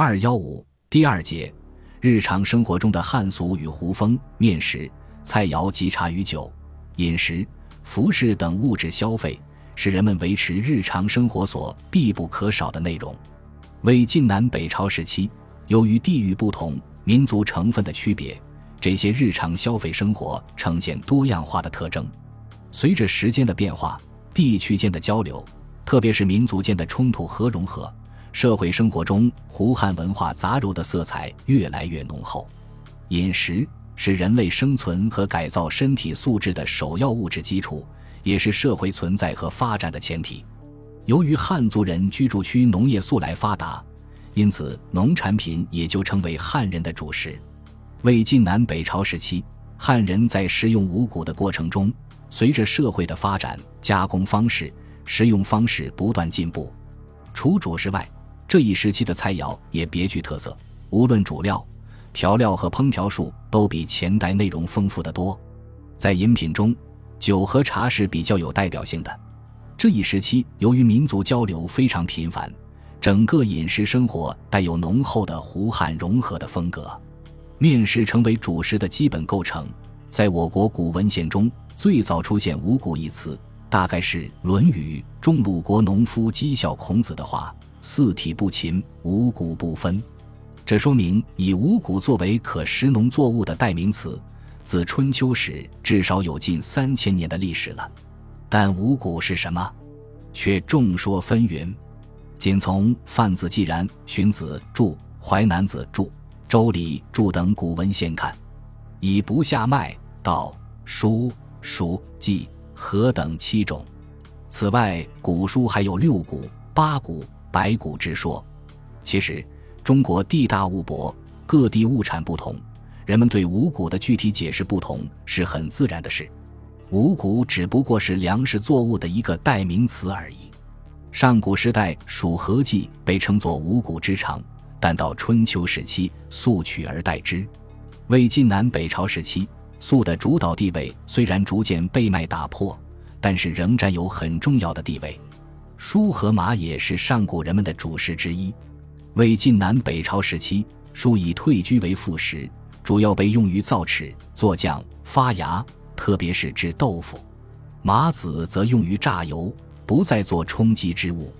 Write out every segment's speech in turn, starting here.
二幺五第二节，日常生活中的汉俗与胡风、面食、菜肴及茶与酒、饮食、服饰等物质消费，是人们维持日常生活所必不可少的内容。魏晋南北朝时期，由于地域不同、民族成分的区别，这些日常消费生活呈现多样化的特征。随着时间的变化，地区间的交流，特别是民族间的冲突和融合。社会生活中，胡汉文化杂糅的色彩越来越浓厚。饮食是人类生存和改造身体素质的首要物质基础，也是社会存在和发展的前提。由于汉族人居住区农业素来发达，因此农产品也就成为汉人的主食。魏晋南北朝时期，汉人在食用五谷的过程中，随着社会的发展，加工方式、食用方式不断进步。除主食外，这一时期的菜肴也别具特色，无论主料、调料和烹调术都比前代内容丰富得多。在饮品中，酒和茶是比较有代表性的。这一时期，由于民族交流非常频繁，整个饮食生活带有浓厚的胡汉融合的风格。面食成为主食的基本构成。在我国古文献中，最早出现“五谷”一词，大概是《论语》中鲁国农夫讥笑孔子的话。四体不勤，五谷不分，这说明以五谷作为可食农作物的代名词，自春秋时至少有近三千年的历史了。但五谷是什么，却众说纷纭。仅从范子既然、荀子注、淮南子注、周礼注等古文献看，以不下麦、稻、菽、黍、稷、禾等七种。此外，古书还有六谷、八谷。白谷之说，其实中国地大物博，各地物产不同，人们对五谷的具体解释不同是很自然的事。五谷只不过是粮食作物的一个代名词而已。上古时代属禾稷被称作五谷之长，但到春秋时期粟取而代之。魏晋南北朝时期，粟的主导地位虽然逐渐被麦打破，但是仍占有很重要的地位。菽和麻也是上古人们的主食之一。魏晋南北朝时期，菽以退居为副食，主要被用于造齿、做酱、发芽，特别是制豆腐；麻籽则用于榨油，不再做充饥之物。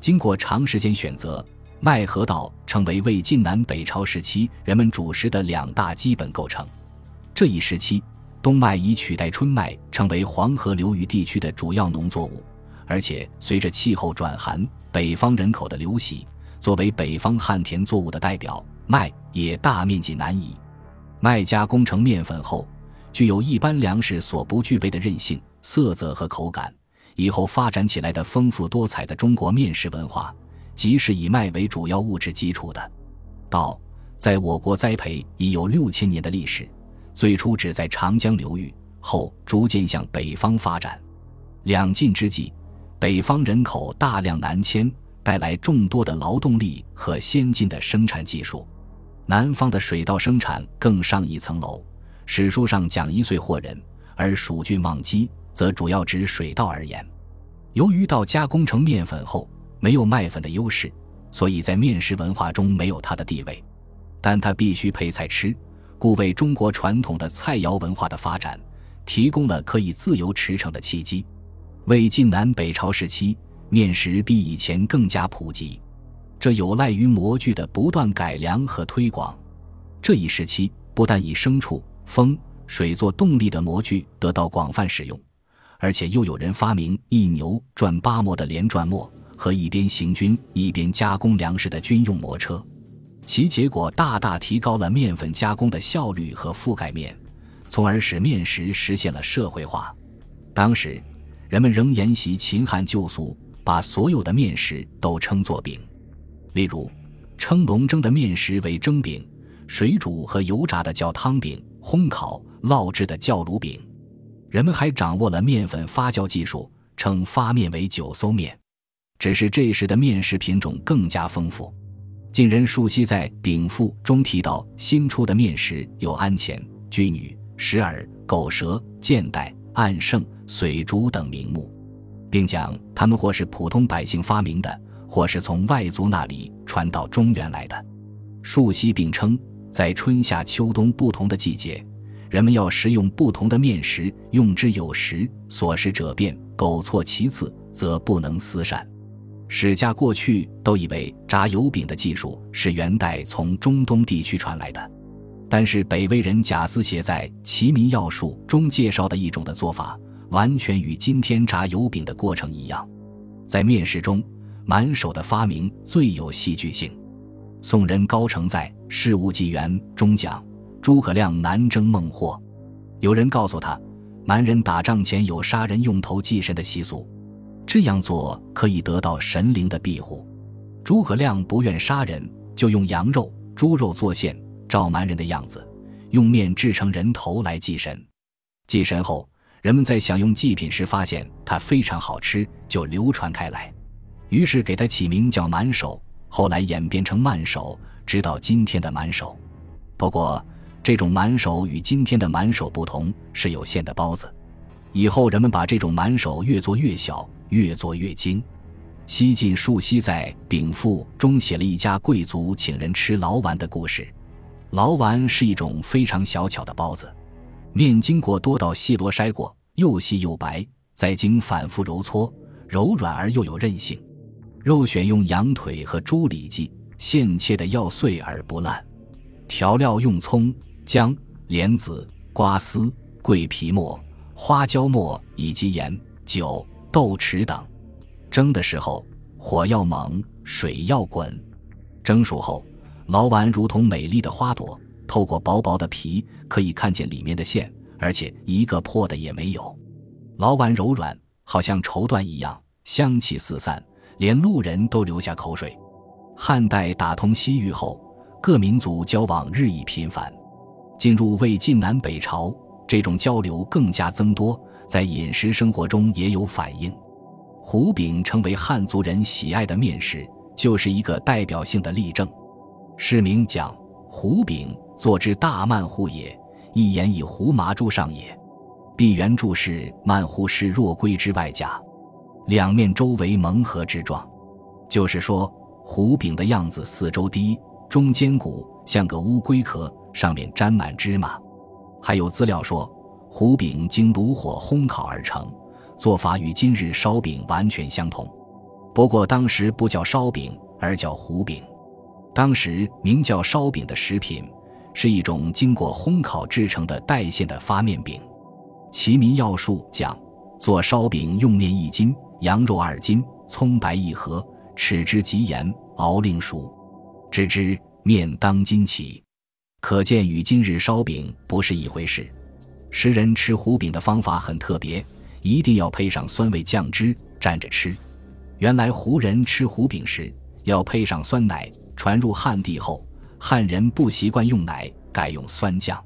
经过长时间选择，麦和稻成为魏晋南北朝时期人们主食的两大基本构成。这一时期，冬麦已取代春麦，成为黄河流域地区的主要农作物。而且随着气候转寒，北方人口的流徙，作为北方旱田作物的代表，麦也大面积南移。麦加工成面粉后，具有一般粮食所不具备的韧性、色泽和口感。以后发展起来的丰富多彩的中国面食文化，即是以麦为主要物质基础的。稻在我国栽培已有六千年的历史，最初只在长江流域，后逐渐向北方发展。两晋之际。北方人口大量南迁，带来众多的劳动力和先进的生产技术。南方的水稻生产更上一层楼。史书上讲一岁获人，而蜀郡望鸡则主要指水稻而言。由于稻加工成面粉后没有麦粉的优势，所以在面食文化中没有它的地位。但它必须配菜吃，故为中国传统的菜肴文化的发展提供了可以自由驰骋的契机。魏晋南北朝时期，面食比以前更加普及，这有赖于模具的不断改良和推广。这一时期，不但以牲畜、风、水做动力的模具得到广泛使用，而且又有人发明一牛转八磨的连转磨和一边行军一边加工粮食的军用磨车，其结果大大提高了面粉加工的效率和覆盖面，从而使面食实现了社会化。当时。人们仍沿袭秦汉旧俗，把所有的面食都称作饼。例如，称龙蒸的面食为蒸饼，水煮和油炸的叫汤饼，烘烤烙制的叫卤饼。人们还掌握了面粉发酵技术，称发面为九馊面。只是这时的面食品种更加丰富。晋人树溪在《饼赋》中提到，新出的面食有安钱、居女、石耳、狗舌、箭袋、暗胜。水竹等名目，并讲他们或是普通百姓发明的，或是从外族那里传到中原来的。树溪并称，在春夏秋冬不同的季节，人们要食用不同的面食，用之有时，所食者变，苟错其次，则不能思善。史家过去都以为炸油饼的技术是元代从中东地区传来的，但是北魏人贾思勰在《齐民要术》中介绍的一种的做法，完全与今天炸油饼的过程一样。在面食中，满手的发明最有戏剧性。宋人高承在《事物纪元》中讲，诸葛亮南征孟获，有人告诉他，蛮人打仗前有杀人用头祭神的习俗。这样做可以得到神灵的庇护。诸葛亮不愿杀人，就用羊肉、猪肉做馅，照蛮人的样子，用面制成人头来祭神。祭神后，人们在享用祭品时发现它非常好吃，就流传开来，于是给它起名叫满手，后来演变成慢手，直到今天的满手。不过，这种满手与今天的满手不同，是有馅的包子。以后人们把这种满手越做越小。越做越精。西晋树溪在《禀赋》中写了一家贵族请人吃牢丸的故事。牢丸是一种非常小巧的包子，面经过多道细罗筛过，又细又白，再经反复揉搓，柔软而又有韧性。肉选用羊腿和猪里脊，现切的要碎而不烂。调料用葱、姜、莲子、瓜丝、桂皮末、花椒末以及盐、酒。豆豉等，蒸的时候火要猛，水要滚。蒸熟后，牢丸如同美丽的花朵，透过薄薄的皮可以看见里面的馅，而且一个破的也没有。牢丸柔软，好像绸缎一样，香气四散，连路人都流下口水。汉代打通西域后，各民族交往日益频繁。进入魏晋南北朝，这种交流更加增多。在饮食生活中也有反应，胡饼成为汉族人喜爱的面食，就是一个代表性的例证。释名讲胡饼，作之大曼户也，一言以胡麻诸上也。毕原注释：曼乎是若龟之外甲，两面周围蒙合之状。就是说，胡饼的样子四周低，中间鼓，像个乌龟壳，上面沾满芝麻。还有资料说。胡饼经炉火烘烤而成，做法与今日烧饼完全相同。不过当时不叫烧饼，而叫胡饼。当时名叫烧饼的食品，是一种经过烘烤制成的带馅的发面饼。《齐民要术》讲，做烧饼用面一斤，羊肉二斤，葱白一盒，豉汁及盐，熬令熟，知面当金起。可见与今日烧饼不是一回事。食人吃胡饼的方法很特别，一定要配上酸味酱汁蘸着吃。原来胡人吃胡饼时要配上酸奶，传入汉地后，汉人不习惯用奶，改用酸酱。